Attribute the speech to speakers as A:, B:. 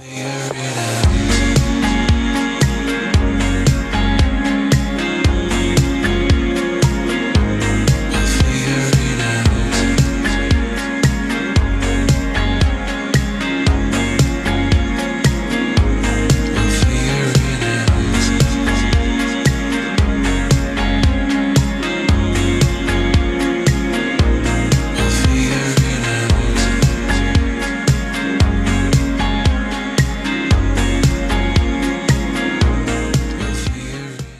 A: figure